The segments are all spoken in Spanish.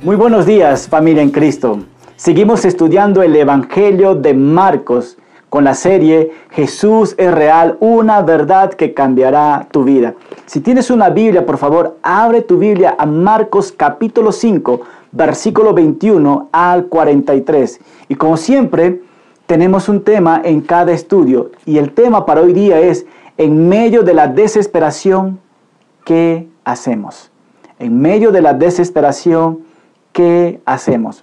Muy buenos días familia en Cristo. Seguimos estudiando el Evangelio de Marcos con la serie Jesús es real, una verdad que cambiará tu vida. Si tienes una Biblia, por favor, abre tu Biblia a Marcos capítulo 5, versículo 21 al 43. Y como siempre, tenemos un tema en cada estudio y el tema para hoy día es en medio de la desesperación, ¿qué hacemos? En medio de la desesperación, ¿qué hacemos?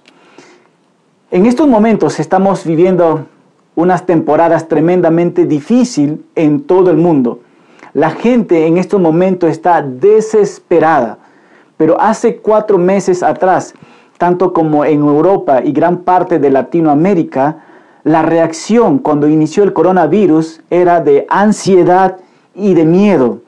En estos momentos estamos viviendo unas temporadas tremendamente difíciles en todo el mundo. La gente en estos momentos está desesperada, pero hace cuatro meses atrás, tanto como en Europa y gran parte de Latinoamérica, la reacción cuando inició el coronavirus era de ansiedad y de miedo.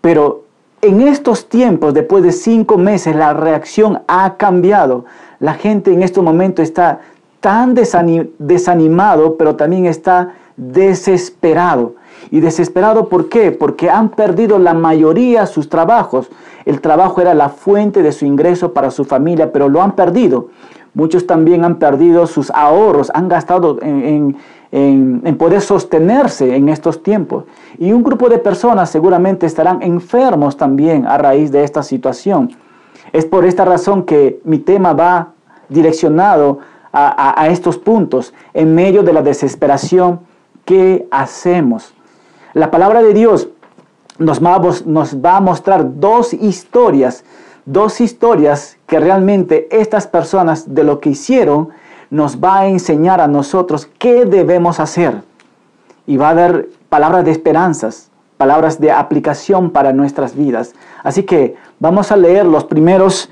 Pero en estos tiempos, después de cinco meses, la reacción ha cambiado. La gente en estos momentos está tan desanimado, pero también está desesperado. ¿Y desesperado por qué? Porque han perdido la mayoría sus trabajos. El trabajo era la fuente de su ingreso para su familia, pero lo han perdido. Muchos también han perdido sus ahorros, han gastado en, poder sostenerse en estos tiempos. Y un grupo de personas seguramente estarán enfermos también a raíz de esta situación. Es por esta razón que mi tema va direccionado a, estos puntos. En medio de la desesperación, ¿qué hacemos? La palabra de Dios nos va a mostrar dos historias, dos historias que realmente estas personas de lo que hicieron, nos va a enseñar a nosotros qué debemos hacer. Y va a haber palabras de esperanzas, palabras de aplicación para nuestras vidas. Así que vamos a leer los primeros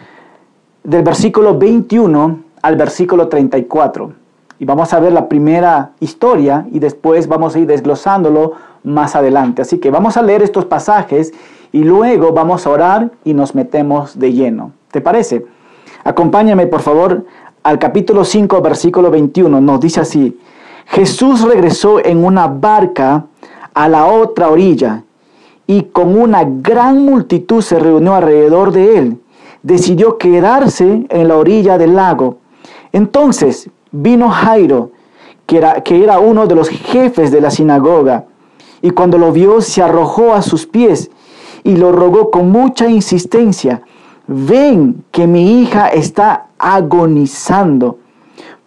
del versículo 21 al versículo 34. Y vamos a ver la primera historia y después vamos a ir desglosándolo más adelante. Así que vamos a leer estos pasajes y luego vamos a orar y nos metemos de lleno. ¿Te parece? Acompáñame por favor al capítulo 5, versículo 21, nos dice así, Jesús regresó en una barca a la otra orilla y con una gran multitud se reunió alrededor de él. Decidió quedarse en la orilla del lago. Entonces vino Jairo, que era, que era uno de los jefes de la sinagoga, y cuando lo vio se arrojó a sus pies y lo rogó con mucha insistencia, ven que mi hija está agonizando.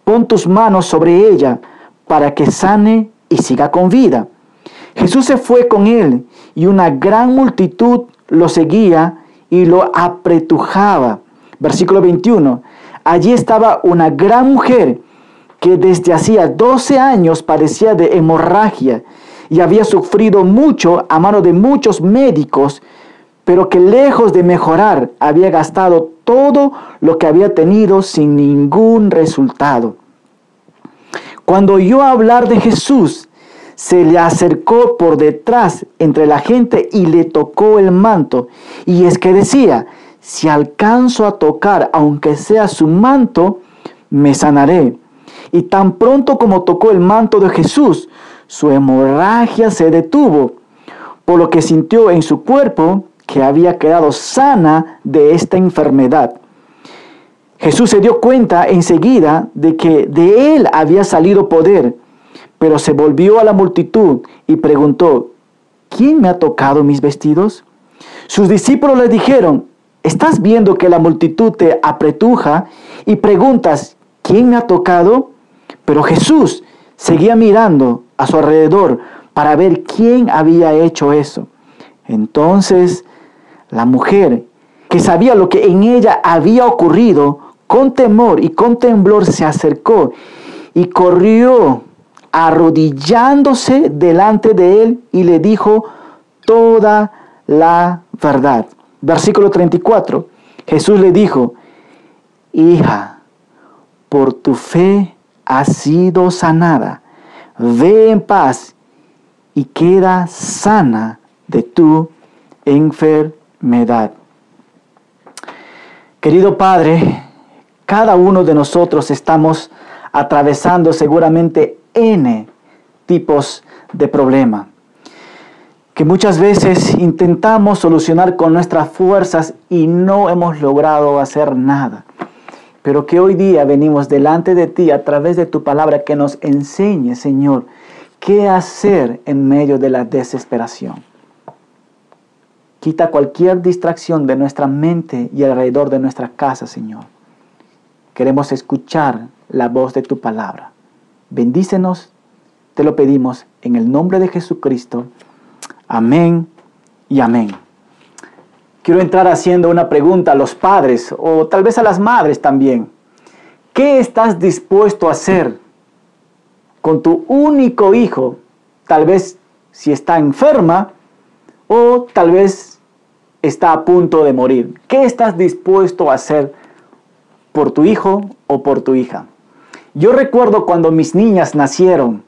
Pon tus manos sobre ella para que sane y siga con vida. Jesús se fue con él y una gran multitud lo seguía y lo apretujaba. Versículo 21. Allí estaba una gran mujer que desde hacía 12 años padecía de hemorragia y había sufrido mucho a mano de muchos médicos pero que lejos de mejorar había gastado todo lo que había tenido sin ningún resultado. Cuando oyó hablar de Jesús, se le acercó por detrás entre la gente y le tocó el manto. Y es que decía, si alcanzo a tocar, aunque sea su manto, me sanaré. Y tan pronto como tocó el manto de Jesús, su hemorragia se detuvo, por lo que sintió en su cuerpo que había quedado sana de esta enfermedad. Jesús se dio cuenta enseguida de que de él había salido poder, pero se volvió a la multitud y preguntó, ¿quién me ha tocado mis vestidos? Sus discípulos le dijeron, ¿estás viendo que la multitud te apretuja y preguntas, ¿quién me ha tocado? Pero Jesús seguía mirando a su alrededor para ver quién había hecho eso. Entonces la mujer, que sabía lo que en ella había ocurrido, con temor y con temblor se acercó y corrió arrodillándose delante de él y le dijo toda la verdad. Versículo 34. Jesús le dijo, hija, por tu fe has sido sanada. Ve en paz y queda sana de tu enfermedad da. Querido Padre, cada uno de nosotros estamos atravesando seguramente N tipos de problema que muchas veces intentamos solucionar con nuestras fuerzas y no hemos logrado hacer nada. pero que hoy día venimos delante de ti a través de tu palabra que nos enseñe, Señor, qué hacer en medio de la desesperación. Quita cualquier distracción de nuestra mente y alrededor de nuestra casa, Señor. Queremos escuchar la voz de tu palabra. Bendícenos, te lo pedimos en el nombre de Jesucristo. Amén y amén. Quiero entrar haciendo una pregunta a los padres o tal vez a las madres también. ¿Qué estás dispuesto a hacer con tu único hijo? Tal vez si está enferma o tal vez está a punto de morir. ¿Qué estás dispuesto a hacer por tu hijo o por tu hija? Yo recuerdo cuando mis niñas nacieron,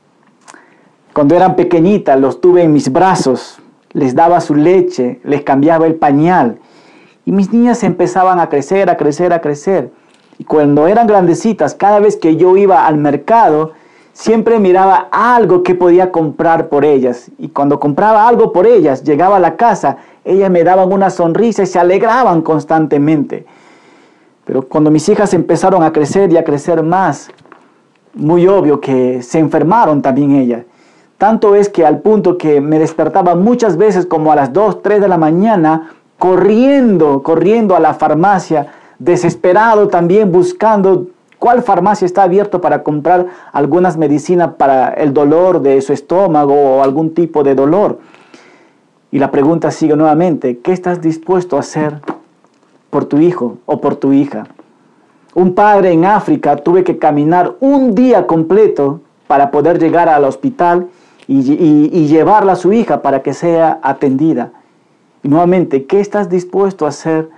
cuando eran pequeñitas, los tuve en mis brazos, les daba su leche, les cambiaba el pañal. Y mis niñas empezaban a crecer, a crecer, a crecer. Y cuando eran grandecitas, cada vez que yo iba al mercado, siempre miraba algo que podía comprar por ellas. Y cuando compraba algo por ellas, llegaba a la casa, ellas me daban una sonrisa y se alegraban constantemente. Pero cuando mis hijas empezaron a crecer y a crecer más, muy obvio que se enfermaron también ellas. Tanto es que al punto que me despertaba muchas veces como a las 2, 3 de la mañana, corriendo, corriendo a la farmacia, desesperado también buscando cuál farmacia está abierto para comprar algunas medicinas para el dolor de su estómago o algún tipo de dolor. Y la pregunta sigue nuevamente, ¿qué estás dispuesto a hacer por tu hijo o por tu hija? Un padre en África tuve que caminar un día completo para poder llegar al hospital y, llevarla a su hija para que sea atendida. Y nuevamente, ¿qué estás dispuesto a hacer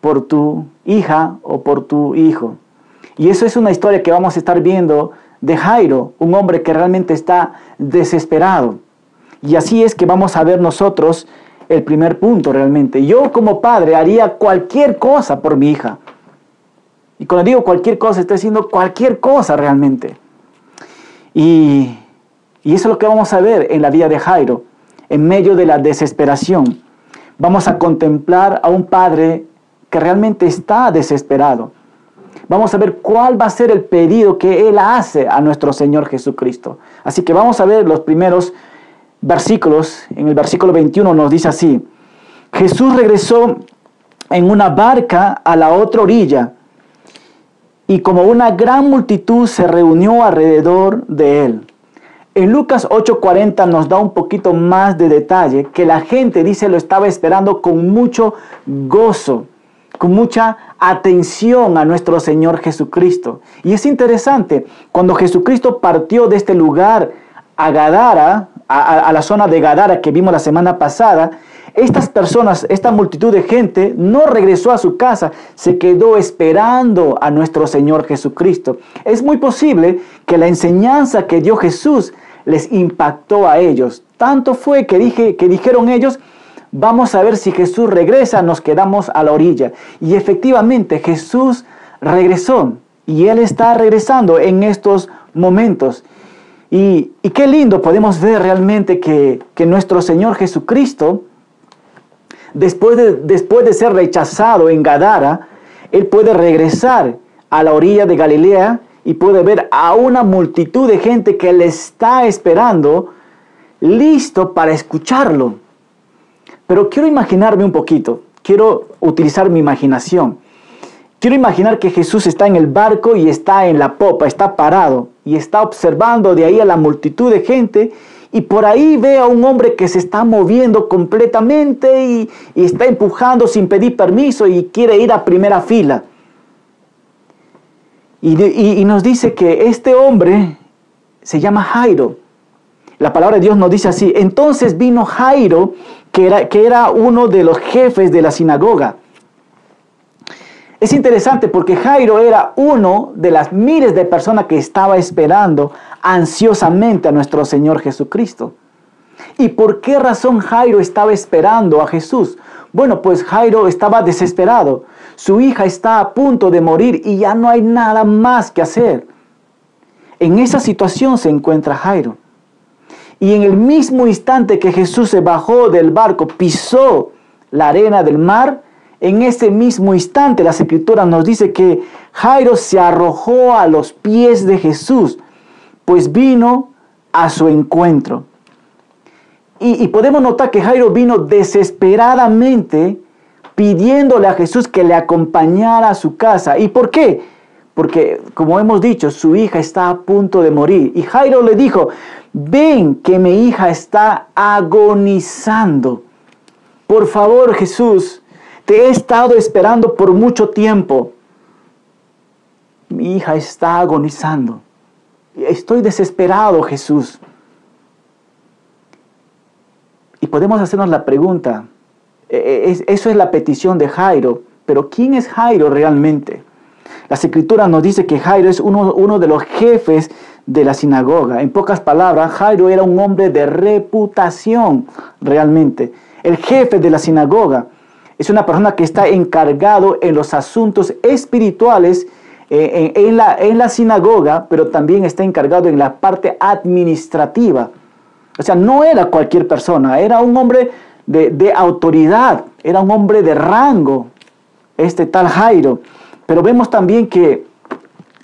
por tu hija o por tu hijo? Y eso es una historia que vamos a estar viendo de Jairo, un hombre que realmente está desesperado. Y así es que vamos a ver nosotros el primer punto realmente. Yo como padre haría cualquier cosa por mi hija. Y cuando digo cualquier cosa, estoy haciendo cualquier cosa realmente. Y y eso es lo que vamos a ver en la vida de Jairo, en medio de la desesperación. Vamos a contemplar a un padre que realmente está desesperado. Vamos a ver cuál va a ser el pedido que él hace a nuestro Señor Jesucristo. Así que vamos a ver los primeros versículos. En el versículo 21 nos dice así, Jesús regresó en una barca a la otra orilla y como una gran multitud se reunió alrededor de él. En Lucas 8:40 nos da un poquito más de detalle que la gente dice lo estaba esperando con mucho gozo, con mucha atención a nuestro Señor Jesucristo. Y es interesante, cuando Jesucristo partió de este lugar a Gadara, a, la zona de Gadara que vimos la semana pasada, estas personas, esta multitud de gente no regresó a su casa, se quedó esperando a nuestro Señor Jesucristo. Es muy posible que la enseñanza que dio Jesús les impactó a ellos. Tanto fue que, dije, que dijeron ellos, vamos a ver si Jesús regresa, nos quedamos a la orilla. Y efectivamente Jesús regresó y Él está regresando en estos momentos. Y, qué lindo podemos ver realmente que, que nuestro Señor Jesucristo, después de, después de ser rechazado en Gadara, Él puede regresar a la orilla de Galilea y puede ver a una multitud de gente que le está esperando, listo para escucharlo. Pero quiero imaginarme un poquito, quiero utilizar mi imaginación. Quiero imaginar que Jesús está en el barco y está en la popa, está parado y está observando de ahí a la multitud de gente y por ahí ve a un hombre que se está moviendo completamente y, y está empujando sin pedir permiso y quiere ir a primera fila. Y, nos dice que este hombre se llama Jairo. La palabra de Dios nos dice así. Entonces vino Jairo, que era, que era uno de los jefes de la sinagoga. Es interesante porque Jairo era uno de las miles de personas que estaba esperando ansiosamente a nuestro Señor Jesucristo. ¿Y por qué razón Jairo estaba esperando a Jesús? Bueno, pues Jairo estaba desesperado. Su hija está a punto de morir y ya no hay nada más que hacer. En esa situación se encuentra Jairo. Y en el mismo instante que Jesús se bajó del barco, pisó la arena del mar, en ese mismo instante, la escritura nos dice que Jairo se arrojó a los pies de Jesús, pues vino a su encuentro. Y, y podemos notar que Jairo vino desesperadamente pidiéndole a Jesús que le acompañara a su casa. ¿Y por qué? Porque, como hemos dicho, su hija está a punto de morir. Y Jairo le dijo, ven que mi hija está agonizando. Por favor, Jesús, te he estado esperando por mucho tiempo. Mi hija está agonizando. Estoy desesperado, Jesús. Y podemos hacernos la pregunta, e, e, eso es la petición de Jairo, pero ¿quién es Jairo realmente? La escritura nos dice que Jairo es uno, de los jefes de la sinagoga. En pocas palabras, Jairo era un hombre de reputación realmente. El jefe de la sinagoga es una persona que está encargado en los asuntos espirituales eh, en, la, en la sinagoga, pero también está encargado en la parte administrativa. O sea, no era cualquier persona, era un hombre de, autoridad, era un hombre de rango, este tal Jairo. Pero vemos también que,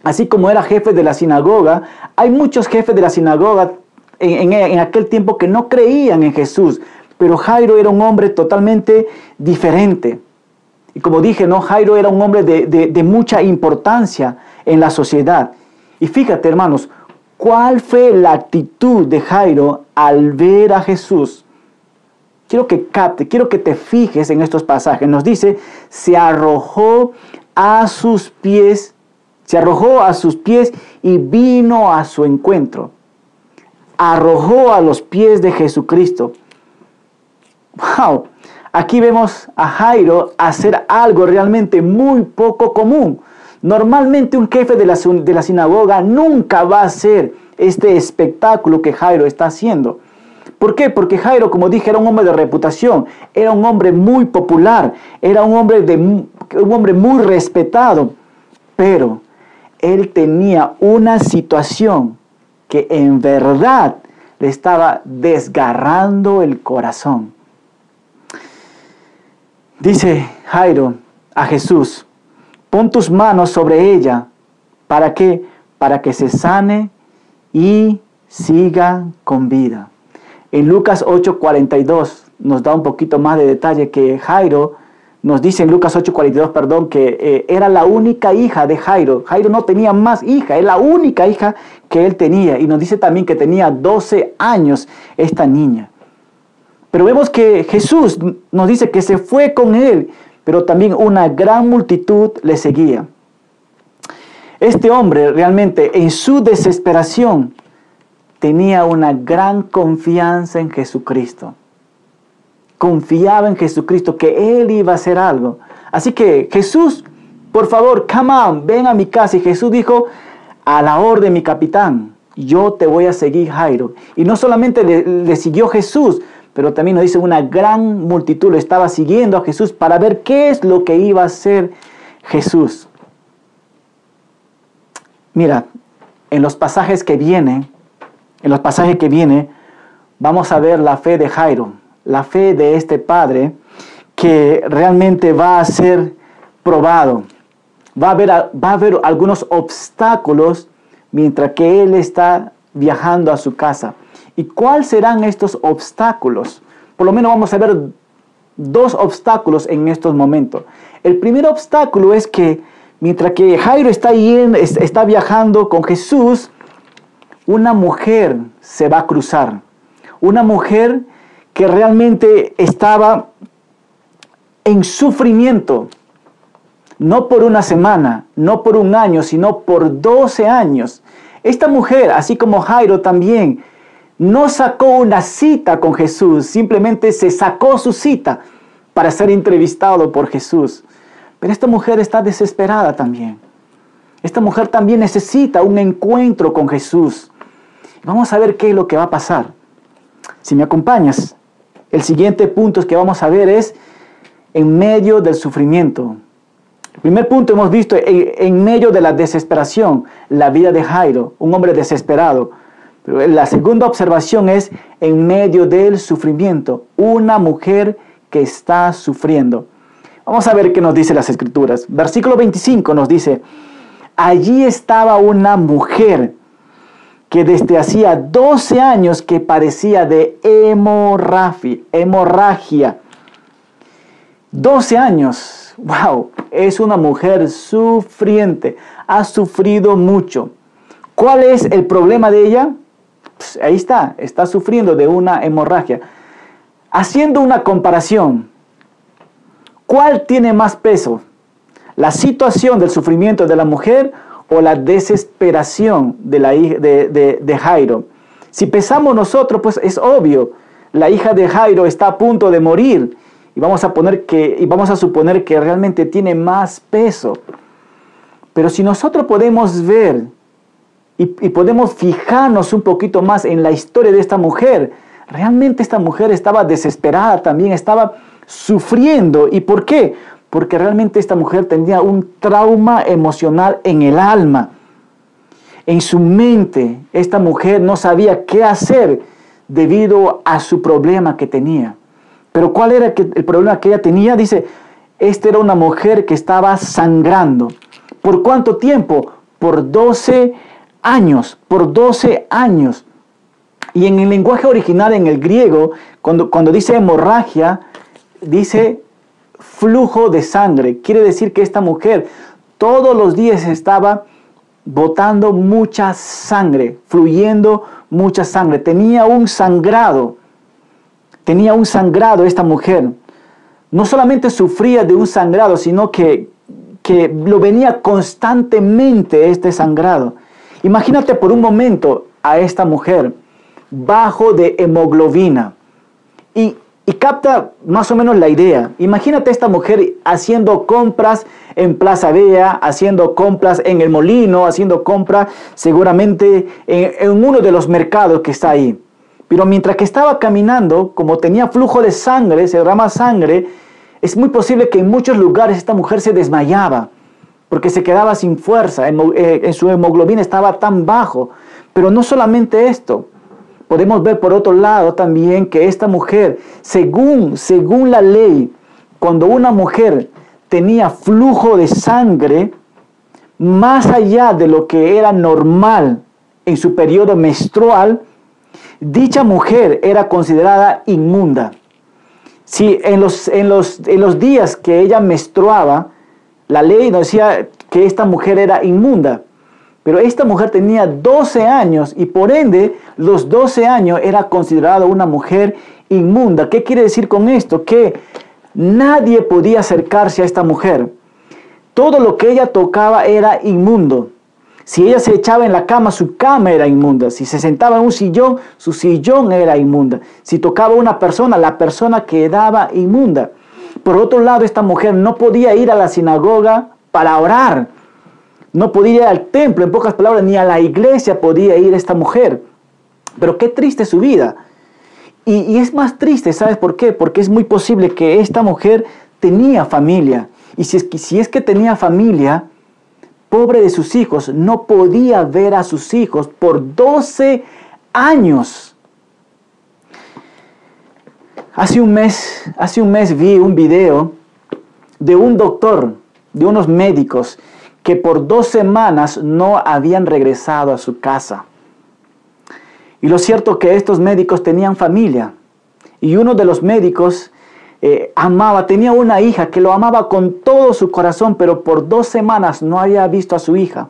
así como era jefe de la sinagoga, hay muchos jefes de la sinagoga en, aquel tiempo que no creían en Jesús. Pero Jairo era un hombre totalmente diferente. Y como dije, ¿no? Jairo era un hombre de, de mucha importancia en la sociedad. Y fíjate, hermanos, ¿cuál fue la actitud de Jairo al ver a Jesús? Quiero que capte, quiero que te fijes en estos pasajes. Nos dice, se arrojó a sus pies, se arrojó a sus pies y vino a su encuentro. Arrojó a los pies de Jesucristo. Wow, aquí vemos a Jairo hacer algo realmente muy poco común. Normalmente un jefe de la, de la sinagoga nunca va a hacer este espectáculo que Jairo está haciendo. ¿Por qué? Porque Jairo, como dije, era un hombre de reputación, era un hombre muy popular, era un hombre, de, un hombre muy respetado, pero él tenía una situación que en verdad le estaba desgarrando el corazón. Dice Jairo a Jesús, pon tus manos sobre ella, ¿para qué? Para que se sane y siga con vida. En Lucas 8:42 nos da un poquito más de detalle que Jairo nos dice en Lucas 8:42, perdón, que eh, era la única hija de Jairo. Jairo no tenía más hija, es la única hija que él tenía. Y nos dice también que tenía 12 años esta niña. Pero vemos que Jesús nos dice que se fue con él, pero también una gran multitud le seguía. Este hombre realmente en su desesperación tenía una gran confianza en Jesucristo. Confiaba en Jesucristo, que Él iba a hacer algo. Así que Jesús, por favor, come on, ven a mi casa. Y Jesús dijo, a la orden, mi capitán, yo te voy a seguir, Jairo. Y no solamente le, siguió Jesús, pero también nos dice una gran multitud lo estaba siguiendo a Jesús para ver qué es lo que iba a hacer Jesús. Mira, en los pasajes que vienen, en los pasajes que viene, vamos a ver la fe de Jairo, la fe de este padre que realmente va a ser probado. Va a haber, va a haber algunos obstáculos mientras que él está viajando a su casa. ¿Y cuáles serán estos obstáculos? Por lo menos vamos a ver dos obstáculos en estos momentos. El primer obstáculo es que mientras que Jairo está, está viajando con Jesús, una mujer se va a cruzar. Una mujer que realmente estaba en sufrimiento, no por una semana, no por un año, sino por 12 años. Esta mujer, así como Jairo también, no sacó una cita con Jesús, simplemente se sacó su cita para ser entrevistado por Jesús. Pero esta mujer está desesperada también. Esta mujer también necesita un encuentro con Jesús. Vamos a ver qué es lo que va a pasar. Si me acompañas, el siguiente punto que vamos a ver es en medio del sufrimiento. El primer punto hemos visto en, medio de la desesperación, la vida de Jairo, un hombre desesperado. Pero la segunda observación es en medio del sufrimiento, una mujer que está sufriendo. Vamos a ver qué nos dice las escrituras. Versículo 25 nos dice, allí estaba una mujer que desde hacía 12 años que parecía de hemorragia. 12 años, wow, es una mujer sufriente, ha sufrido mucho. ¿Cuál es el problema de ella? Pues ahí está, está sufriendo de una hemorragia. Haciendo una comparación, ¿cuál tiene más peso? ¿La situación del sufrimiento de la mujer o la desesperación de, la, de, de Jairo? Si pensamos nosotros, pues es obvio, la hija de Jairo está a punto de morir y vamos a, poner que, y vamos a suponer que realmente tiene más peso. Pero si nosotros podemos ver y, y, podemos fijarnos un poquito más en la historia de esta mujer, realmente esta mujer estaba desesperada también, estaba sufriendo. ¿Y por qué? Porque realmente esta mujer tenía un trauma emocional en el alma. En su mente, esta mujer no sabía qué hacer debido a su problema que tenía. Pero ¿cuál era el problema que ella tenía? Dice, esta era una mujer que estaba sangrando. ¿Por cuánto tiempo? Por 12 años, por 12 años. Y en el lenguaje original, en el griego, cuando, cuando dice hemorragia, dice flujo de sangre. Quiere decir que esta mujer todos los días estaba botando mucha sangre, fluyendo mucha sangre. Tenía un sangrado. Tenía un sangrado esta mujer. No solamente sufría de un sangrado, sino que que lo venía constantemente este sangrado. Imagínate por un momento a esta mujer bajo de hemoglobina y, y capta más o menos la idea. Imagínate esta mujer haciendo compras en Plaza Vea, haciendo compras en el molino, haciendo compras seguramente en, en uno de los mercados que está ahí. Pero mientras que estaba caminando, como tenía flujo de sangre, se derrama sangre, es muy posible que en muchos lugares esta mujer se desmayaba porque se quedaba sin fuerza, en, eh, su hemoglobina estaba tan bajo. Pero no solamente esto, podemos ver por otro lado también que esta mujer, según, según la ley, cuando una mujer tenía flujo de sangre, más allá de lo que era normal en su periodo menstrual, dicha mujer era considerada inmunda. Si en los, en los, en los días que ella menstruaba, la ley nos decía que esta mujer era inmunda. Pero esta mujer tenía 12 años y por ende los 12 años era considerada una mujer inmunda. ¿Qué quiere decir con esto? Que nadie podía acercarse a esta mujer. Todo lo que ella tocaba era inmundo. Si ella se echaba en la cama, su cama era inmunda. Si se sentaba en un sillón, su sillón era inmunda. Si tocaba a una persona, la persona quedaba inmunda. Por otro lado, esta mujer no podía ir a la sinagoga para orar. No podía ir al templo, en pocas palabras, ni a la iglesia podía ir esta mujer. Pero qué triste su vida. Y, es más triste, ¿sabes por qué? Porque es muy posible que esta mujer tenía familia. Y si es, que, si es que tenía familia, pobre de sus hijos, no podía ver a sus hijos por 12 años. Hace un mes, hace un mes vi un video de un doctor, de unos médicos que por dos semanas no habían regresado a su casa. Y lo cierto que estos médicos tenían familia. Y uno de los médicos eh, amaba, tenía una hija que lo amaba con todo su corazón, pero por dos semanas no había visto a su hija.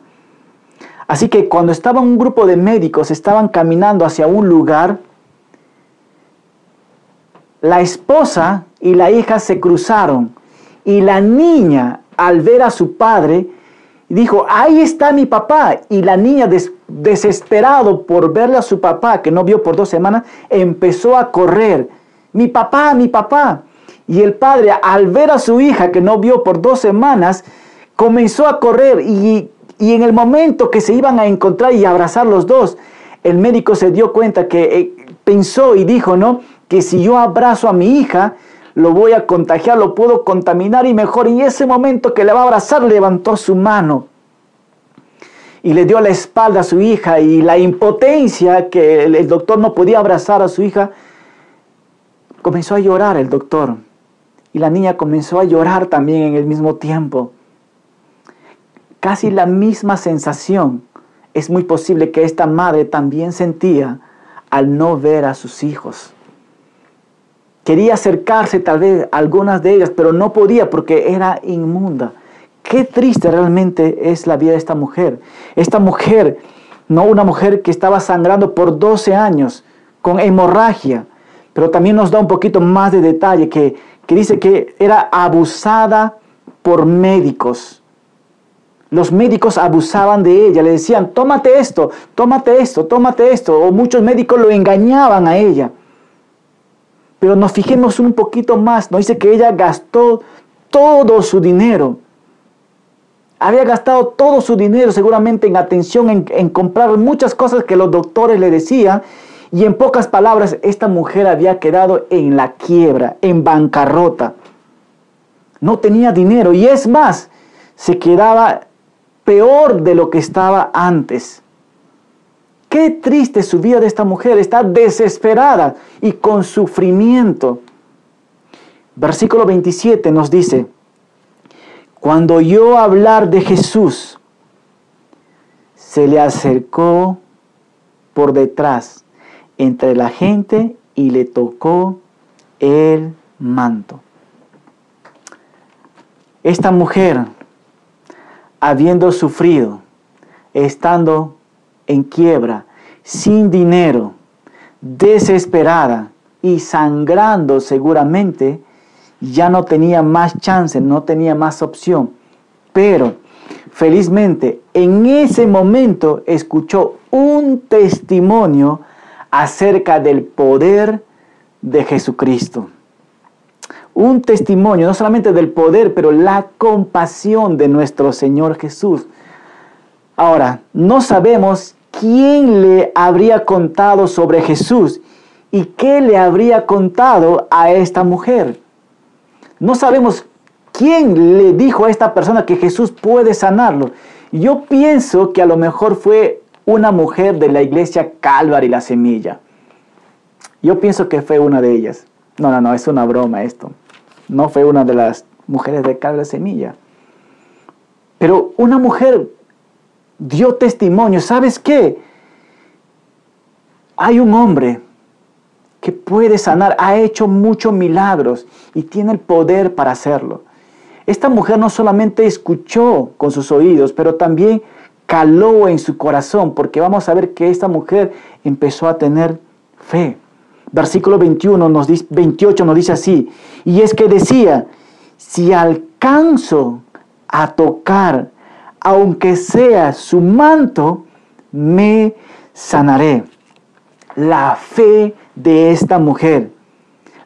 Así que cuando estaba un grupo de médicos, estaban caminando hacia un lugar, la esposa y la hija se cruzaron y la niña al ver a su padre dijo, ahí está mi papá. Y la niña desesperado por verle a su papá que no vio por dos semanas, empezó a correr. Mi papá, mi papá. Y el padre al ver a su hija que no vio por dos semanas, comenzó a correr y, y en el momento que se iban a encontrar y abrazar los dos, el médico se dio cuenta que eh, pensó y dijo, ¿no? que si yo abrazo a mi hija, lo voy a contagiar, lo puedo contaminar y mejor. Y ese momento que le va a abrazar, levantó su mano y le dio la espalda a su hija y la impotencia que el, doctor no podía abrazar a su hija, comenzó a llorar el doctor. y la niña comenzó a llorar también en el mismo tiempo. Casi la misma sensación es muy posible que esta madre también sentía al no ver a sus hijos. Quería acercarse tal vez a algunas de ellas, pero no podía porque era inmunda. Qué triste realmente es la vida de esta mujer. Esta mujer, no una mujer que estaba sangrando por 12 años con hemorragia, pero también nos da un poquito más de detalle que, que dice que era abusada por médicos. Los médicos abusaban de ella, le decían, tómate esto, tómate esto, tómate esto, o muchos médicos lo engañaban a ella. Pero nos fijemos un poquito más, nos dice que ella gastó todo su dinero. Había gastado todo su dinero seguramente en atención, en, en, comprar muchas cosas que los doctores le decían. Y en pocas palabras, esta mujer había quedado en la quiebra, en bancarrota. No tenía dinero y es más, se quedaba peor de lo que estaba antes. Qué triste su vida de esta mujer, está desesperada y con sufrimiento. Versículo 27 nos dice, cuando oyó hablar de Jesús, se le acercó por detrás entre la gente y le tocó el manto. Esta mujer, habiendo sufrido, estando en quiebra, sin dinero, desesperada y sangrando seguramente, ya no tenía más chance, no tenía más opción. Pero felizmente en ese momento escuchó un testimonio acerca del poder de Jesucristo. Un testimonio no solamente del poder, pero la compasión de nuestro Señor Jesús. Ahora, no sabemos quién le habría contado sobre Jesús y qué le habría contado a esta mujer. No sabemos quién le dijo a esta persona que Jesús puede sanarlo. Yo pienso que a lo mejor fue una mujer de la iglesia Calvary la Semilla. Yo pienso que fue una de ellas. No, no, no, es una broma esto. No fue una de las mujeres de Calvary la Semilla. Pero una mujer dio testimonio. ¿Sabes qué? Hay un hombre que puede sanar, ha hecho muchos milagros y tiene el poder para hacerlo. Esta mujer no solamente escuchó con sus oídos, pero también caló en su corazón, porque vamos a ver que esta mujer empezó a tener fe. Versículo 21 nos dice, 28 nos dice así, y es que decía, si alcanzo a tocar aunque sea su manto, me sanaré. La fe de esta mujer,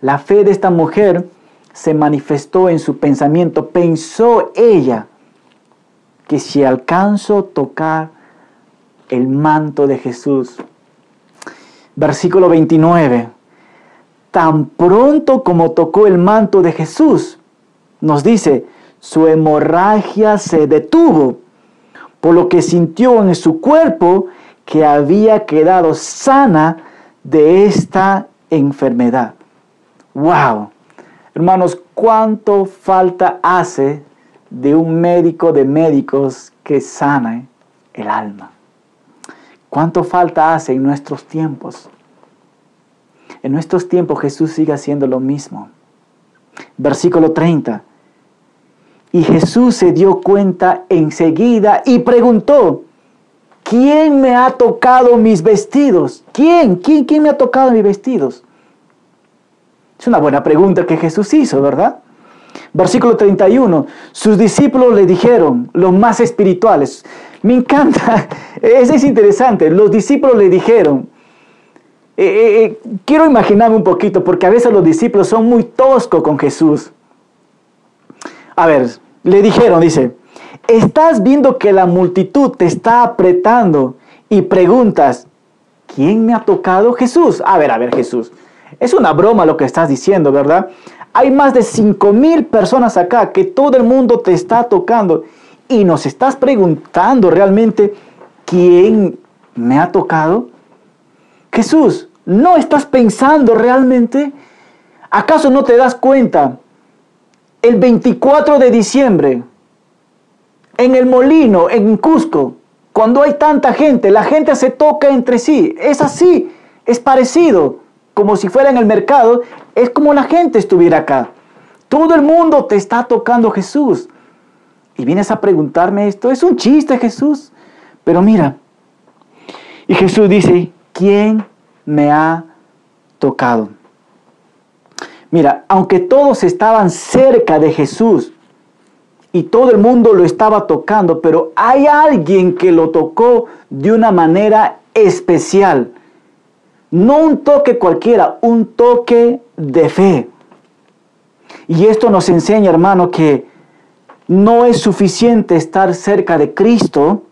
la fe de esta mujer se manifestó en su pensamiento. Pensó ella que si alcanzo a tocar el manto de Jesús. Versículo 29. Tan pronto como tocó el manto de Jesús, nos dice, su hemorragia se detuvo, por lo que sintió en su cuerpo que había quedado sana de esta enfermedad. ¡Wow! Hermanos, ¿cuánto falta hace de un médico de médicos que sana el alma? ¿Cuánto falta hace en nuestros tiempos? En nuestros tiempos Jesús sigue haciendo lo mismo. Versículo 30. Y Jesús se dio cuenta enseguida y preguntó, ¿quién me ha tocado mis vestidos? ¿Quién? ¿Quién, quién me ha tocado mis vestidos? Es una buena pregunta que Jesús hizo, ¿verdad? Versículo 31, sus discípulos le dijeron, los más espirituales, me encanta, eso es interesante, los discípulos le dijeron, eh, eh, eh, quiero imaginarme un poquito, porque a veces los discípulos son muy toscos con Jesús. A ver, le dijeron, dice, estás viendo que la multitud te está apretando y preguntas, ¿quién me ha tocado? Jesús. A ver, a ver, Jesús. Es una broma lo que estás diciendo, ¿verdad? Hay más de 5 mil personas acá que todo el mundo te está tocando y nos estás preguntando realmente quién me ha tocado. Jesús, ¿no estás pensando realmente? ¿Acaso no te das cuenta el 24 de diciembre, en el molino, en Cusco, cuando hay tanta gente, la gente se toca entre sí. Es así, es parecido, como si fuera en el mercado, es como la gente estuviera acá. Todo el mundo te está tocando Jesús. Y vienes a preguntarme esto, es un chiste Jesús. Pero mira, y Jesús dice, ¿quién me ha tocado? Mira, aunque todos estaban cerca de Jesús y todo el mundo lo estaba tocando, pero hay alguien que lo tocó de una manera especial. No un toque cualquiera, un toque de fe. Y esto nos enseña, hermano, que no es suficiente estar cerca de Cristo,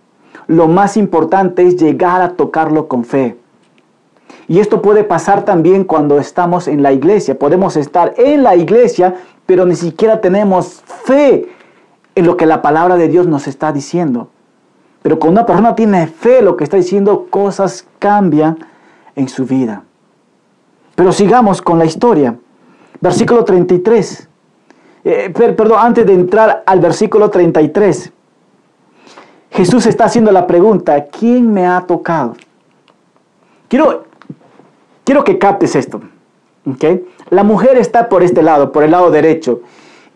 lo más importante es llegar a tocarlo con fe. Y esto puede pasar también cuando estamos en la iglesia. Podemos estar en la iglesia, pero ni siquiera tenemos fe en lo que la palabra de Dios nos está diciendo. Pero cuando una persona tiene fe, lo que está diciendo, cosas cambian en su vida. Pero sigamos con la historia. Versículo 33. Eh, perdón, antes de entrar al versículo 33. Jesús está haciendo la pregunta, ¿quién me ha tocado? Quiero, quiero que captes esto. La mujer está por este lado, por el lado derecho.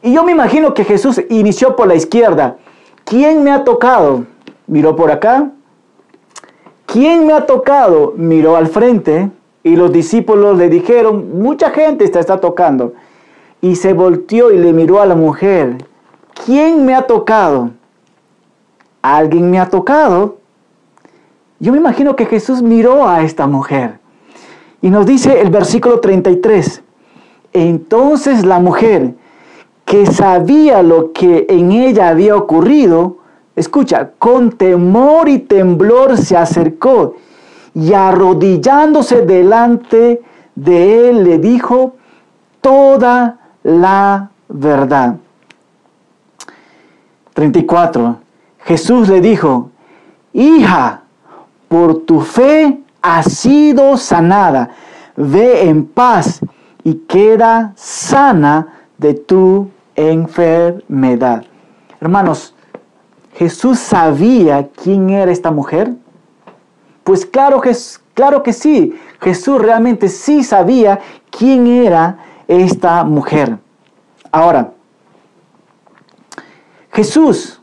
Y yo me imagino que Jesús inició por la izquierda. ¿Quién me ha tocado? Miró por acá. ¿Quién me ha tocado? Miró al frente. Y los discípulos le dijeron, mucha gente te está tocando. Y se volteó y le miró a la mujer. ¿Quién me ha tocado? alguien me ha tocado. Yo me imagino que Jesús miró a esta mujer. Y nos dice el versículo 33. Entonces la mujer, que sabía lo que en ella había ocurrido, escucha, con temor y temblor se acercó y arrodillándose delante de él le dijo toda la verdad. 34. Jesús le dijo, hija, por tu fe has sido sanada, ve en paz y queda sana de tu enfermedad. Hermanos, ¿Jesús sabía quién era esta mujer? Pues claro que, claro que sí, Jesús realmente sí sabía quién era esta mujer. Ahora, Jesús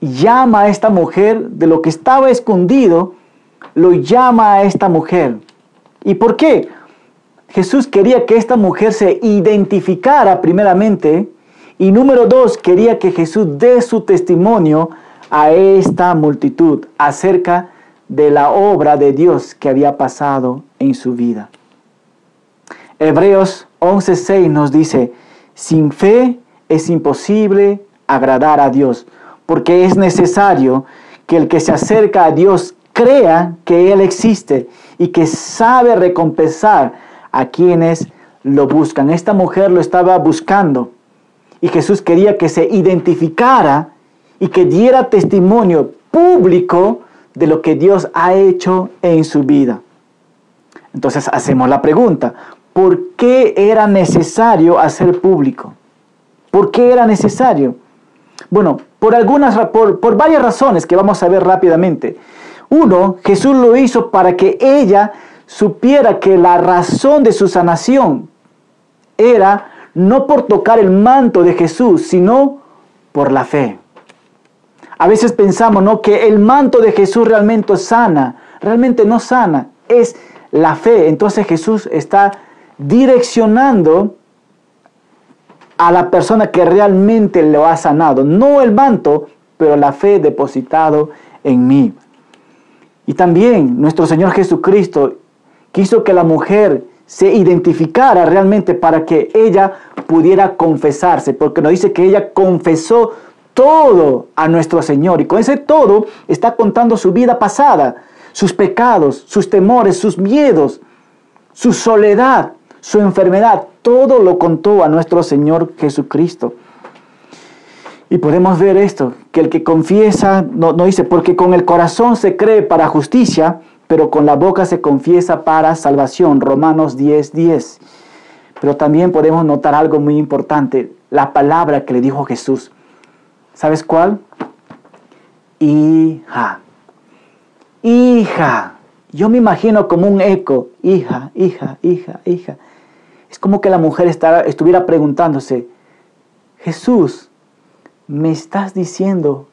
llama a esta mujer de lo que estaba escondido, lo llama a esta mujer. ¿Y por qué? Jesús quería que esta mujer se identificara primeramente y número dos, quería que Jesús dé su testimonio a esta multitud acerca de la obra de Dios que había pasado en su vida. Hebreos 11:6 nos dice, sin fe es imposible agradar a Dios porque es necesario que el que se acerca a Dios crea que Él existe y que sabe recompensar a quienes lo buscan. Esta mujer lo estaba buscando y Jesús quería que se identificara y que diera testimonio público de lo que Dios ha hecho en su vida. Entonces hacemos la pregunta, ¿por qué era necesario hacer público? ¿Por qué era necesario? Bueno, por, algunas, por, por varias razones que vamos a ver rápidamente. Uno, Jesús lo hizo para que ella supiera que la razón de su sanación era no por tocar el manto de Jesús, sino por la fe. A veces pensamos ¿no? que el manto de Jesús realmente sana, realmente no sana, es la fe. Entonces Jesús está direccionando a la persona que realmente lo ha sanado. No el manto, pero la fe depositado en mí. Y también nuestro Señor Jesucristo quiso que la mujer se identificara realmente para que ella pudiera confesarse, porque nos dice que ella confesó todo a nuestro Señor y con ese todo está contando su vida pasada, sus pecados, sus temores, sus miedos, su soledad, su enfermedad, todo lo contó a nuestro Señor Jesucristo. Y podemos ver esto, que el que confiesa, no, dice, porque con el corazón se cree para justicia, pero con la boca se confiesa para salvación. Romanos 10, 10. Pero también podemos notar algo muy importante, la palabra que le dijo Jesús. ¿Sabes cuál? Hija. Hija. Yo me imagino como un eco. Hija, hija, hija, hija. Es como que la mujer estuviera preguntándose, Jesús, ¿me estás diciendo,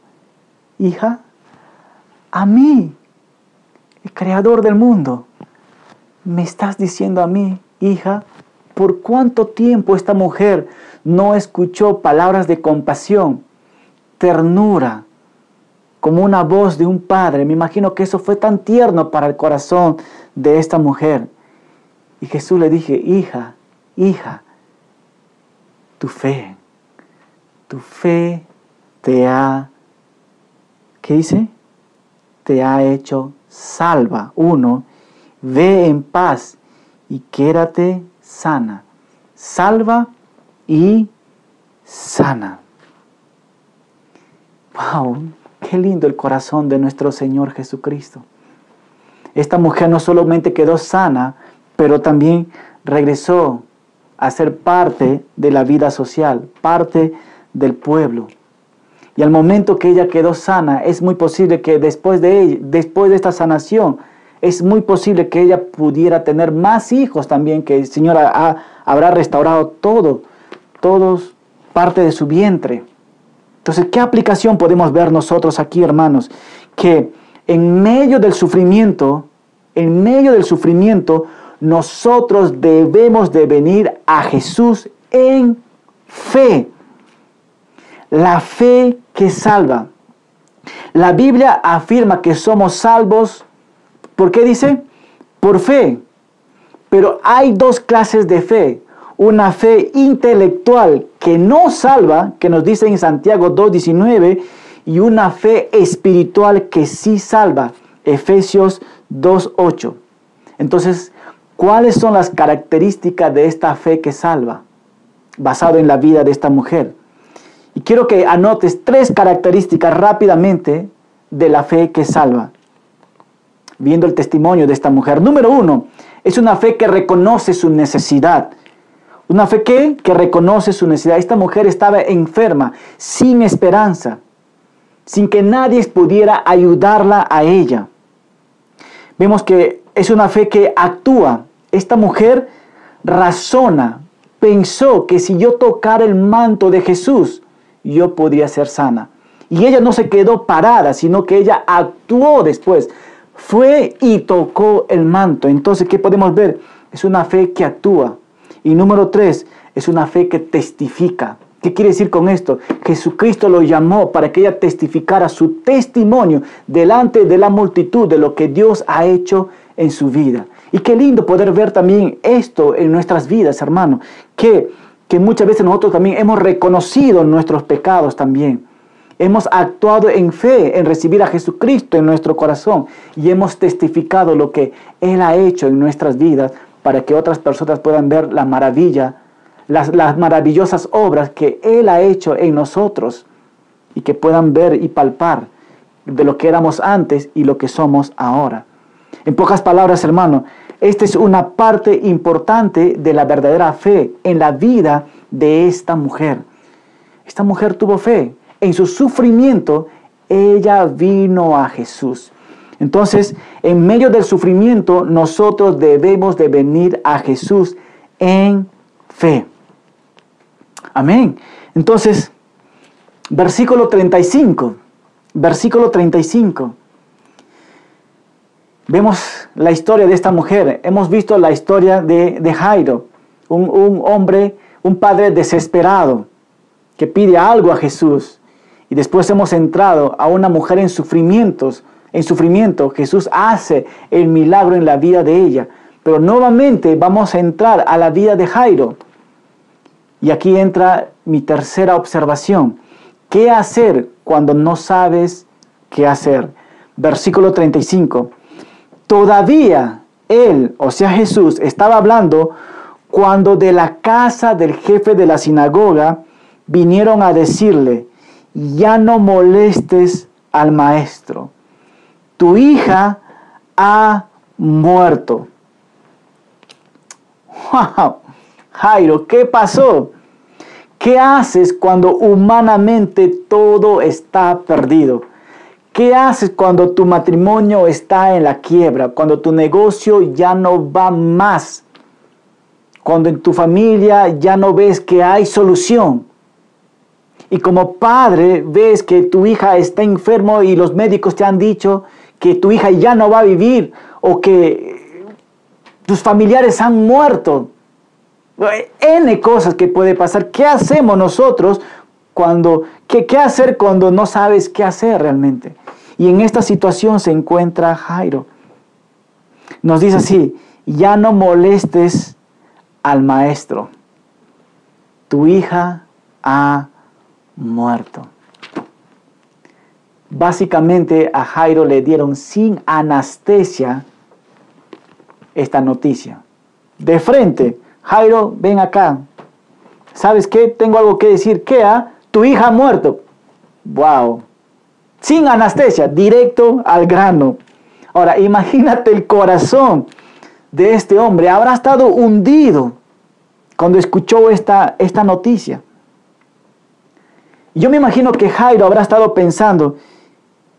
hija? A mí, el creador del mundo, ¿me estás diciendo a mí, hija? ¿Por cuánto tiempo esta mujer no escuchó palabras de compasión, ternura, como una voz de un padre? Me imagino que eso fue tan tierno para el corazón de esta mujer. Y Jesús le dije, hija, hija, tu fe, tu fe te ha, ¿qué dice? Te ha hecho salva. Uno, ve en paz y quédate sana. Salva y sana. ¡Wow! Qué lindo el corazón de nuestro Señor Jesucristo. Esta mujer no solamente quedó sana, pero también regresó a ser parte de la vida social, parte del pueblo. Y al momento que ella quedó sana, es muy posible que después de, después de esta sanación, es muy posible que ella pudiera tener más hijos también, que el Señor habrá restaurado todo, todos parte de su vientre. Entonces, ¿qué aplicación podemos ver nosotros aquí, hermanos? Que en medio del sufrimiento, en medio del sufrimiento, nosotros debemos de venir a Jesús en fe. La fe que salva. La Biblia afirma que somos salvos ¿Por qué dice? Por fe. Pero hay dos clases de fe. Una fe intelectual que no salva, que nos dice en Santiago 2.19, y una fe espiritual que sí salva. Efesios 2.8. Entonces, ¿cuáles son las características de esta fe que salva? Basado en la vida de esta mujer. Quiero que anotes tres características rápidamente de la fe que salva viendo el testimonio de esta mujer. Número uno, es una fe que reconoce su necesidad. Una fe que, que reconoce su necesidad. Esta mujer estaba enferma, sin esperanza, sin que nadie pudiera ayudarla a ella. Vemos que es una fe que actúa. Esta mujer razona, pensó que si yo tocara el manto de Jesús, yo podría ser sana. Y ella no se quedó parada, sino que ella actuó después fue y tocó el manto. Entonces, ¿qué podemos ver? Es una fe que actúa. Y número tres, es una fe que testifica. ¿Qué quiere decir con esto? Jesucristo lo llamó para que ella testificara su testimonio delante de la multitud de lo que Dios ha hecho en su vida. Y qué lindo poder ver también esto en nuestras vidas, hermano, que, que muchas veces nosotros también hemos reconocido nuestros pecados también. Hemos actuado en fe, en recibir a Jesucristo en nuestro corazón y hemos testificado lo que Él ha hecho en nuestras vidas para que otras personas puedan ver la maravilla, las, las maravillosas obras que Él ha hecho en nosotros y que puedan ver y palpar de lo que éramos antes y lo que somos ahora. En pocas palabras, hermano, esta es una parte importante de la verdadera fe en la vida de esta mujer. Esta mujer tuvo fe, en su sufrimiento, ella vino a Jesús. Entonces, en medio del sufrimiento, nosotros debemos de venir a Jesús en fe. Amén. Entonces, versículo 35, versículo 35. Vemos la historia de esta mujer. Hemos visto la historia de, Jairo, un, un hombre, un padre desesperado que pide algo a Jesús. Y después hemos entrado a una mujer en sufrimientos, en sufrimiento. Jesús hace el milagro en la vida de ella. Pero nuevamente vamos a entrar a la vida de Jairo. Y aquí entra mi tercera observación. ¿Qué hacer cuando no sabes qué hacer? Versículo 35. Todavía él, o sea Jesús, estaba hablando cuando de la casa del jefe de la sinagoga vinieron a decirle, ya no molestes al maestro. Tu hija ha muerto. ¡Wow! Jairo, ¿qué pasó? ¿Qué haces cuando humanamente todo está perdido? ¿Qué haces cuando tu matrimonio está en la quiebra? Cuando tu negocio ya no va más? Cuando en tu familia ya no ves que hay solución? Y como padre ves que tu hija está enfermo y los médicos te han dicho que tu hija ya no va a vivir o que tus familiares han muerto. N cosas que puede pasar. ¿Qué hacemos nosotros cuando, qué, qué hacer cuando no sabes qué hacer realmente? Y en esta situación se encuentra Jairo. Nos dice así, ya no molestes al maestro. Tu hija ha muerto. Básicamente a Jairo le dieron sin anestesia esta noticia. De frente, Jairo, ven acá. ¿Sabes qué? Tengo algo que decir. ¿Qué? Ah? Tu hija ha muerto. Wow. Sin anestesia, directo al grano. Ahora, imagínate el corazón de este hombre. Habrá estado hundido cuando escuchó esta, esta noticia. Yo me imagino que Jairo habrá estado pensando,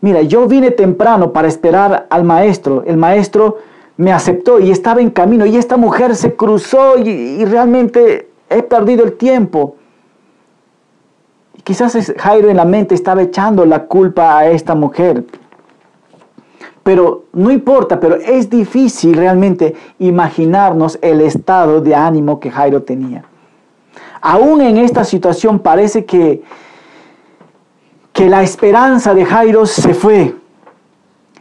mira, yo vine temprano para esperar al maestro, el maestro me aceptó y estaba en camino y esta mujer se cruzó y, realmente he perdido el tiempo. Quizás Jairo en la mente estaba echando la culpa a esta mujer. Pero no importa, pero es difícil realmente imaginarnos el estado de ánimo que Jairo tenía. Aún en esta situación parece que que la esperanza de Jairo se fue.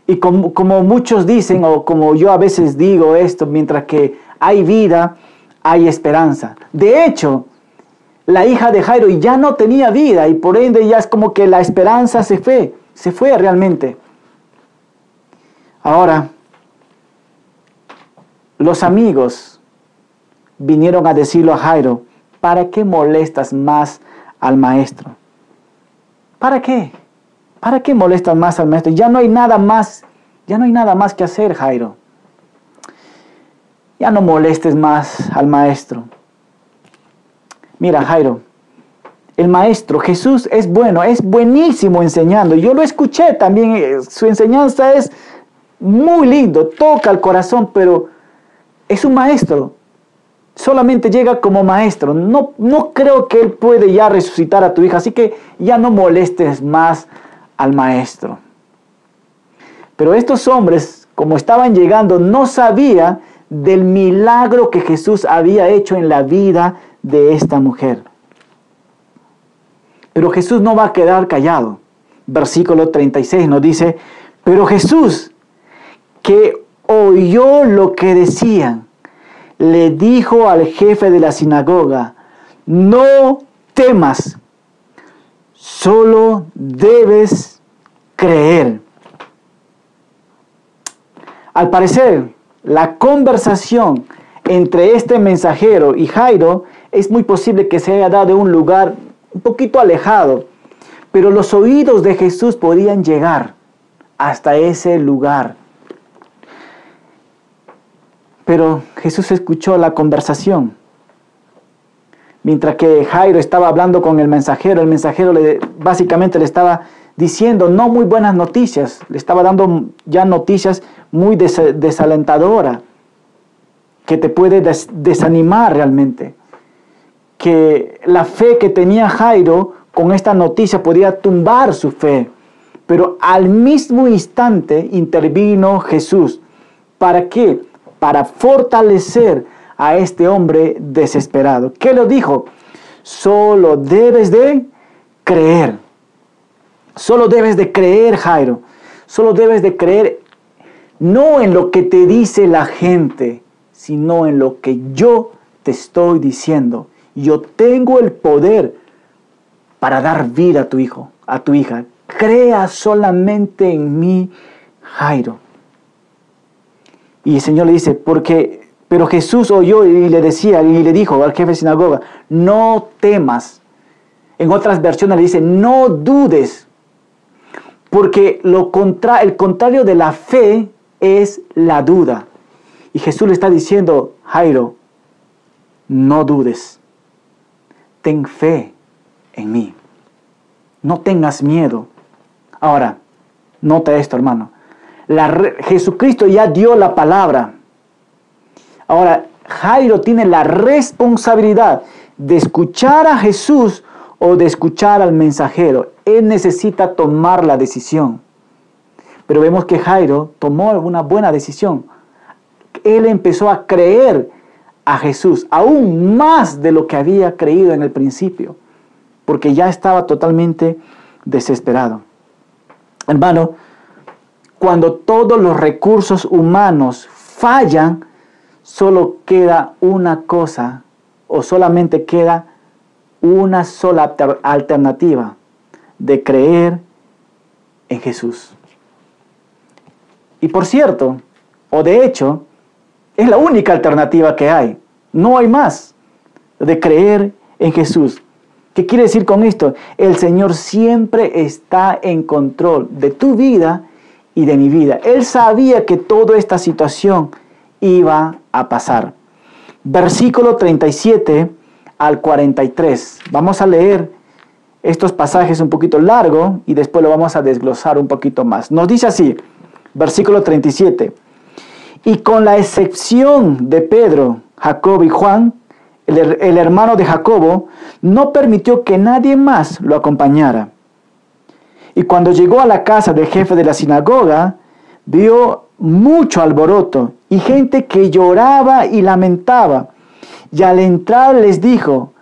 Y como, como, muchos dicen, o como yo a veces digo esto, mientras que hay vida, hay esperanza. De hecho, la hija de Jairo ya no tenía vida y por ende ya es como que la esperanza se fue, se fue realmente. Ahora, los amigos vinieron a decirlo a Jairo, ¿para qué molestas más al maestro? ¿Para qué? ¿Para qué molestas más al maestro? Ya no hay nada más, ya no hay nada más que hacer, Jairo. Ya no molestes más al maestro. Mira, Jairo, el maestro Jesús es bueno, es buenísimo enseñando. Yo lo escuché también, eh, su enseñanza es muy lindo, toca el corazón, pero es un maestro solamente llega como maestro. No, no creo que Él puede ya resucitar a tu hija, así que ya no molestes más al maestro. Pero estos hombres, como estaban llegando, no sabían del milagro que Jesús había hecho en la vida de esta mujer. Pero Jesús no va a quedar callado. Versículo 36 nos dice, pero Jesús, que oyó lo que decían, le dijo al jefe de la sinagoga, no temas, solo debes creer. Al parecer, la conversación entre este mensajero y Jairo es muy posible que se haya dado en un lugar un poquito alejado, pero los oídos de Jesús podían llegar hasta ese lugar. Pero Jesús escuchó la conversación. Mientras que Jairo estaba hablando con el mensajero, el mensajero le, básicamente le estaba diciendo no muy buenas noticias, le estaba dando ya noticias muy desalentadoras, que te puede desanimar realmente. Que la fe que tenía Jairo con esta noticia podía tumbar su fe. Pero al mismo instante intervino Jesús. ¿Para qué? para fortalecer a este hombre desesperado. ¿Qué le dijo? Solo debes de creer. Solo debes de creer, Jairo. Solo debes de creer no en lo que te dice la gente, sino en lo que yo te estoy diciendo. Yo tengo el poder para dar vida a tu hijo, a tu hija. Crea solamente en mí, Jairo. Y el Señor le dice, porque, pero Jesús oyó y le decía, y le dijo al jefe de sinagoga, no temas. En otras versiones le dice, no dudes, porque lo contra, el contrario de la fe es la duda. Y Jesús le está diciendo, Jairo, no dudes, ten fe en mí, no tengas miedo. Ahora, nota esto, hermano. Jesucristo ya dio la palabra. Ahora, Jairo tiene la responsabilidad de escuchar a Jesús o de escuchar al mensajero. Él necesita tomar la decisión. Pero vemos que Jairo tomó una buena decisión. Él empezó a creer a Jesús, aún más de lo que había creído en el principio, porque ya estaba totalmente desesperado. Hermano, cuando todos los recursos humanos fallan, solo queda una cosa o solamente queda una sola alternativa de creer en Jesús. Y por cierto, o de hecho, es la única alternativa que hay. No hay más de creer en Jesús. ¿Qué quiere decir con esto? El Señor siempre está en control de tu vida y de mi vida. Él sabía que toda esta situación iba a pasar. Versículo 37 al 43. Vamos a leer estos pasajes un poquito largo y después lo vamos a desglosar un poquito más. Nos dice así, versículo 37. Y con la excepción de Pedro, Jacob y Juan, el, hermano de Jacobo, no permitió que nadie más lo acompañara. Y cuando llegó a la casa del jefe de la sinagoga, vio mucho alboroto y gente que lloraba y lamentaba. Y al entrar les dijo,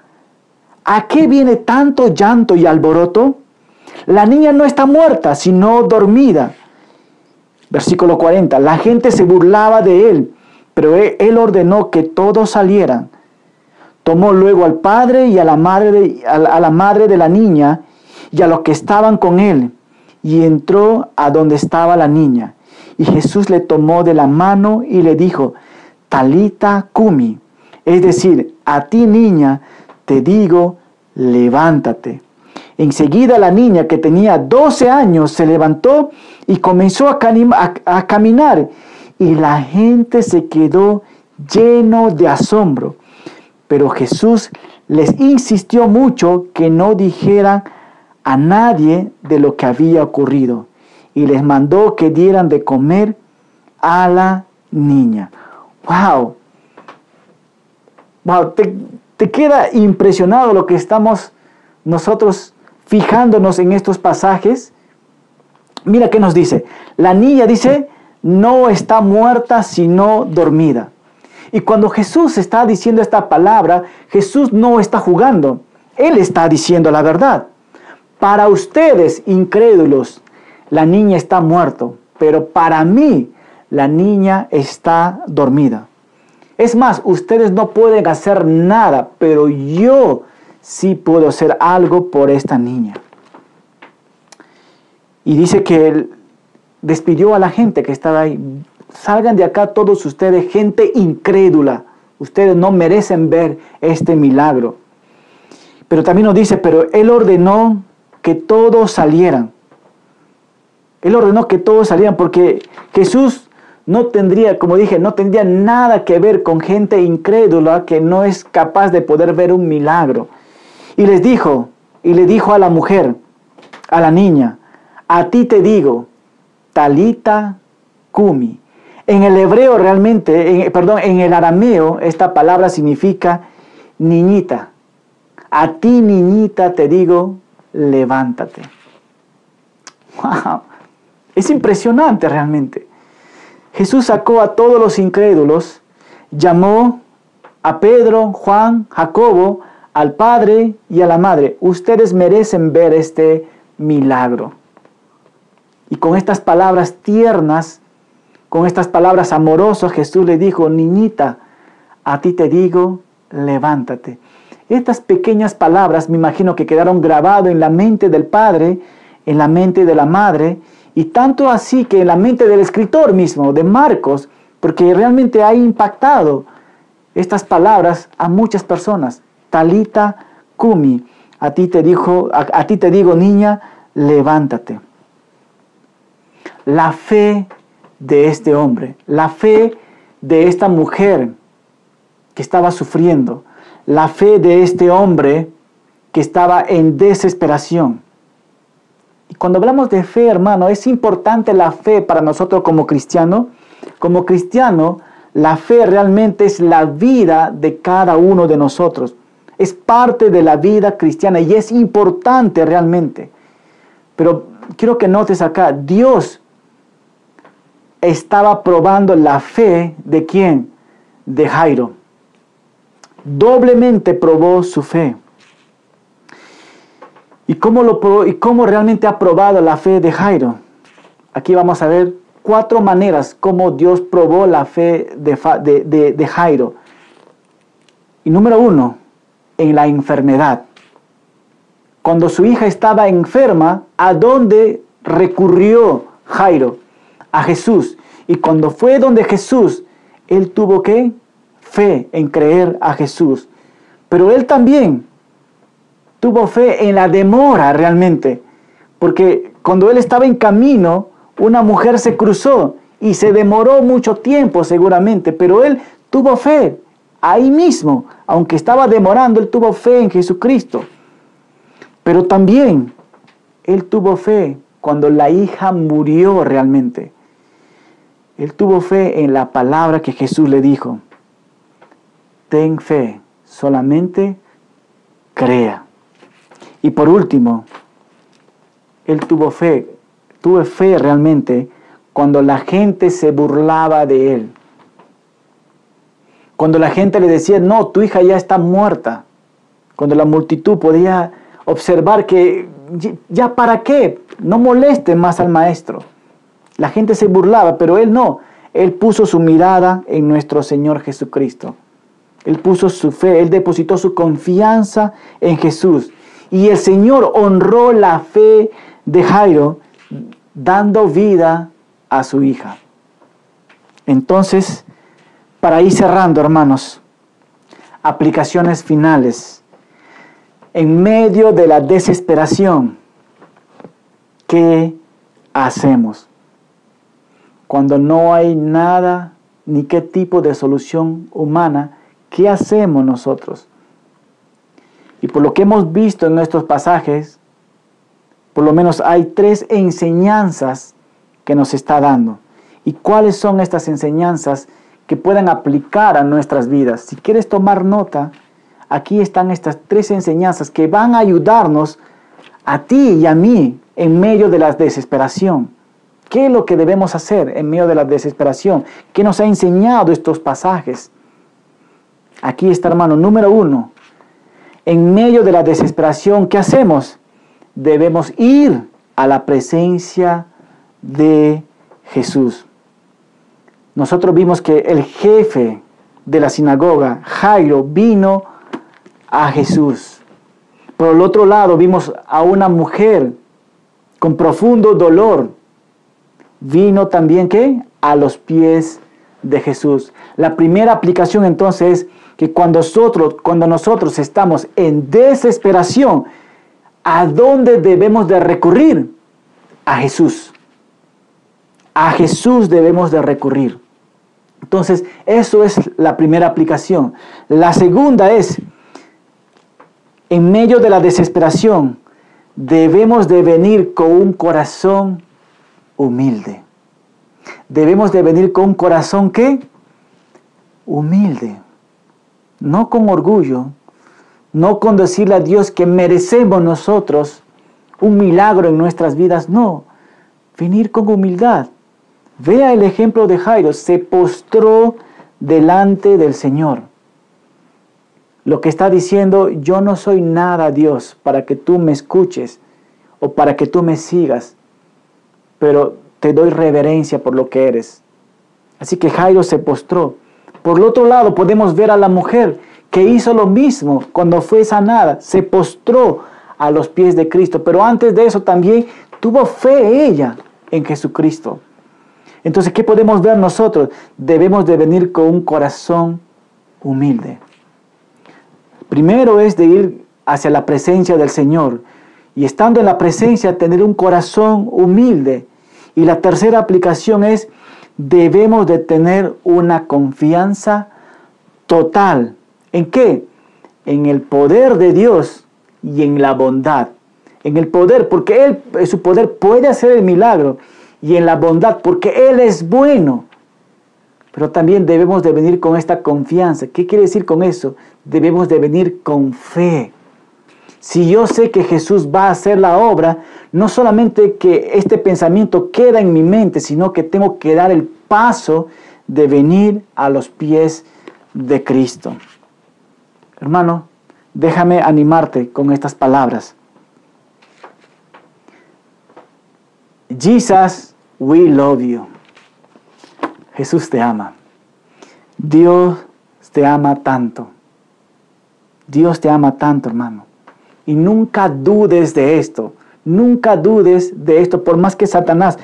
¿a qué viene tanto llanto y alboroto? La niña no está muerta, sino dormida. Versículo 40. La gente se burlaba de él, pero él ordenó que todos salieran. Tomó luego al padre y a la madre de, a la madre de la niña y a los que estaban con él, y entró a donde estaba la niña. Y Jesús le tomó de la mano y le dijo, Talita Kumi, es decir, a ti niña, te digo, levántate. Enseguida la niña que tenía 12 años se levantó y comenzó a, caminar y la gente se quedó lleno de asombro. Pero Jesús les insistió mucho que no dijeran a nadie de lo que había ocurrido y les mandó que dieran de comer a la niña. ¡Wow! ¡Wow! ¿Te, te queda impresionado lo que estamos nosotros fijándonos en estos pasajes, mira qué nos dice. La niña dice, no está muerta sino dormida. Y cuando Jesús está diciendo esta palabra, Jesús no está jugando, Él está diciendo la verdad. Para ustedes, incrédulos, la niña está muerta, pero para mí, la niña está dormida. Es más, ustedes no pueden hacer nada, pero yo sí puedo hacer algo por esta niña. Y dice que él despidió a la gente que estaba ahí. Salgan de acá todos ustedes, gente incrédula. Ustedes no merecen ver este milagro. Pero también nos dice, pero él ordenó que todos salieran. Él ordenó que todos salieran porque Jesús no tendría, como dije, no tendría nada que ver con gente incrédula que no es capaz de poder ver un milagro. Y les dijo, y le dijo a la mujer, a la niña, a ti te digo, talita kumi. En el hebreo realmente, perdón, en el arameo, esta palabra significa niñita. A ti, niñita, te digo, levántate. Wow. Es impresionante realmente. Jesús sacó a todos los incrédulos, llamó a Pedro, Juan, Jacobo, al Padre y a la Madre, ustedes merecen ver este milagro. Y con estas palabras tiernas, con estas palabras amorosas, Jesús le dijo, niñita, a ti te digo, levántate. Estas pequeñas palabras me imagino que quedaron grabadas en la mente del Padre, en la mente de la Madre, y tanto así que en la mente del escritor mismo, de Marcos, porque realmente ha impactado estas palabras a muchas personas. Talita Kumi, a ti te dijo, a, ti te digo, niña, levántate. La fe de este hombre, la fe de esta mujer que estaba sufriendo, la fe de este hombre que estaba en desesperación. Y cuando hablamos de fe, hermano, es importante la fe para nosotros como cristianos. Como cristiano, la fe realmente es la vida de cada uno de nosotros. Es parte de la vida cristiana y es importante realmente. Pero quiero que notes acá, Dios estaba probando la fe de quién? De Jairo. Doblemente probó su fe. ¿Y cómo, lo ¿Y cómo realmente ha probado la fe de Jairo? Aquí vamos a ver cuatro maneras cómo Dios probó la fe de, de Jairo. Y número uno, en la enfermedad. Cuando su hija estaba enferma, ¿a dónde recurrió Jairo? A Jesús. Y cuando fue donde Jesús, él tuvo que fe en creer a Jesús. Pero él también tuvo fe en la demora realmente, porque cuando él estaba en camino, una mujer se cruzó y se demoró mucho tiempo seguramente, pero él tuvo fe ahí mismo, aunque estaba demorando, él tuvo fe en Jesucristo. Pero también él tuvo fe cuando la hija murió realmente. Él tuvo fe en la palabra que Jesús le dijo. Ten fe, solamente crea. Y por último, él tuvo fe, tuve fe realmente cuando la gente se burlaba de él. Cuando la gente le decía, no, tu hija ya está muerta. Cuando la multitud podía observar que ya para qué, no moleste más al maestro. La gente se burlaba, pero él no. Él puso su mirada en nuestro Señor Jesucristo. Él puso su fe, él depositó su confianza en Jesús. Y el Señor honró la fe de Jairo dando vida a su hija. Entonces, para ir cerrando, hermanos, aplicaciones finales. En medio de la desesperación, ¿qué hacemos? Cuando no hay nada ni qué tipo de solución humana, ¿qué hacemos nosotros? Y por lo que hemos visto en nuestros pasajes, por lo menos hay tres enseñanzas que nos está dando. ¿Y cuáles son estas enseñanzas que puedan aplicar a nuestras vidas? Si quieres tomar nota, aquí están estas tres enseñanzas que van a ayudarnos a ti y a mí en medio de la desesperación. ¿Qué es lo que debemos hacer en medio de la desesperación? ¿Qué nos ha enseñado estos pasajes? Aquí está, hermano, número uno, en medio de la desesperación, ¿qué hacemos? Debemos ir a la presencia de Jesús. Nosotros vimos que el jefe de la sinagoga, Jairo, vino a Jesús. Por el otro lado, vimos a una mujer con profundo dolor. Vino también, ¿qué? A los pies de Jesús. La primera aplicación entonces es que cuando nosotros, cuando nosotros estamos en desesperación, ¿a dónde debemos de recurrir? A Jesús. A Jesús debemos de recurrir. Entonces, eso es la primera aplicación. La segunda es, en medio de la desesperación, debemos de venir con un corazón humilde. Debemos de venir con un corazón que humilde. No con orgullo, no con decirle a Dios que merecemos nosotros un milagro en nuestras vidas, no, venir con humildad. Vea el ejemplo de Jairo, se postró delante del Señor. Lo que está diciendo, yo no soy nada Dios para que tú me escuches o para que tú me sigas, pero te doy reverencia por lo que eres. Así que Jairo se postró. Por el otro lado, podemos ver a la mujer que hizo lo mismo cuando fue sanada, se postró a los pies de Cristo, pero antes de eso también tuvo fe ella en Jesucristo. Entonces, ¿qué podemos ver nosotros? Debemos de venir con un corazón humilde. Primero es de ir hacia la presencia del Señor y estando en la presencia tener un corazón humilde. Y la tercera aplicación es debemos de tener una confianza total. ¿En qué? en el poder de Dios y en la bondad. En el poder, porque Él, su poder puede hacer el milagro. Y en la bondad, porque Él es bueno. Pero también debemos de venir con esta confianza. ¿Qué quiere decir con eso? Debemos de venir con fe. Si yo sé que Jesús va a hacer la obra, no solamente que este pensamiento queda en mi mente, sino que tengo que dar el paso de venir a los pies de Cristo. Hermano, déjame animarte con estas palabras. Jesus, we love you. Jesús te ama. Dios te ama tanto. Dios te ama tanto, hermano. Y nunca dudes de esto. Nunca dudes de esto, por más que Satanás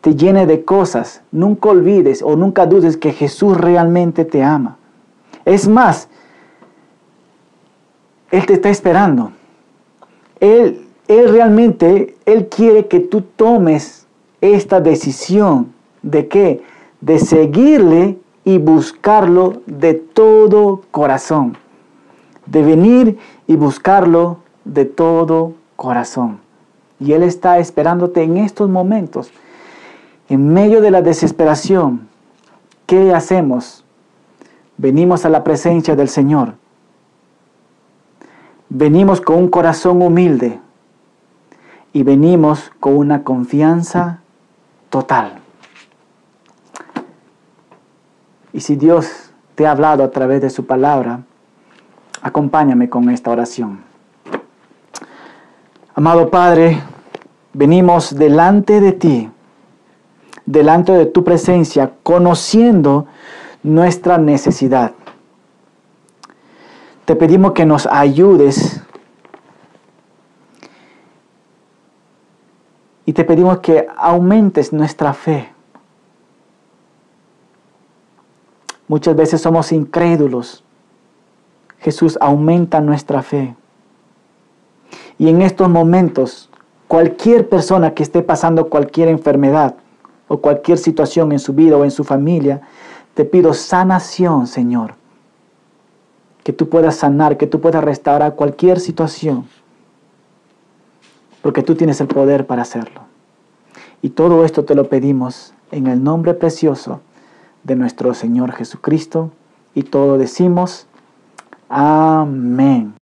te llene de cosas. Nunca olvides o nunca dudes que Jesús realmente te ama. Es más, Él te está esperando. Él, él realmente, Él quiere que tú tomes esta decisión de qué? De seguirle y buscarlo de todo corazón. De venir y buscarlo de todo corazón. Y Él está esperándote en estos momentos. En medio de la desesperación, ¿qué hacemos? Venimos a la presencia del Señor. Venimos con un corazón humilde y venimos con una confianza total. Y si Dios te ha hablado a través de su palabra, acompáñame con esta oración. Amado Padre, venimos delante de ti, delante de tu presencia, conociendo nuestra necesidad. Te pedimos que nos ayudes y te pedimos que aumentes nuestra fe. Muchas veces somos incrédulos. Jesús aumenta nuestra fe. Y en estos momentos, cualquier persona que esté pasando cualquier enfermedad o cualquier situación en su vida o en su familia, te pido sanación, Señor. Que tú puedas sanar, que tú puedas restaurar cualquier situación. Porque tú tienes el poder para hacerlo. Y todo esto te lo pedimos en el nombre precioso de nuestro Señor Jesucristo. Y todo decimos, amén.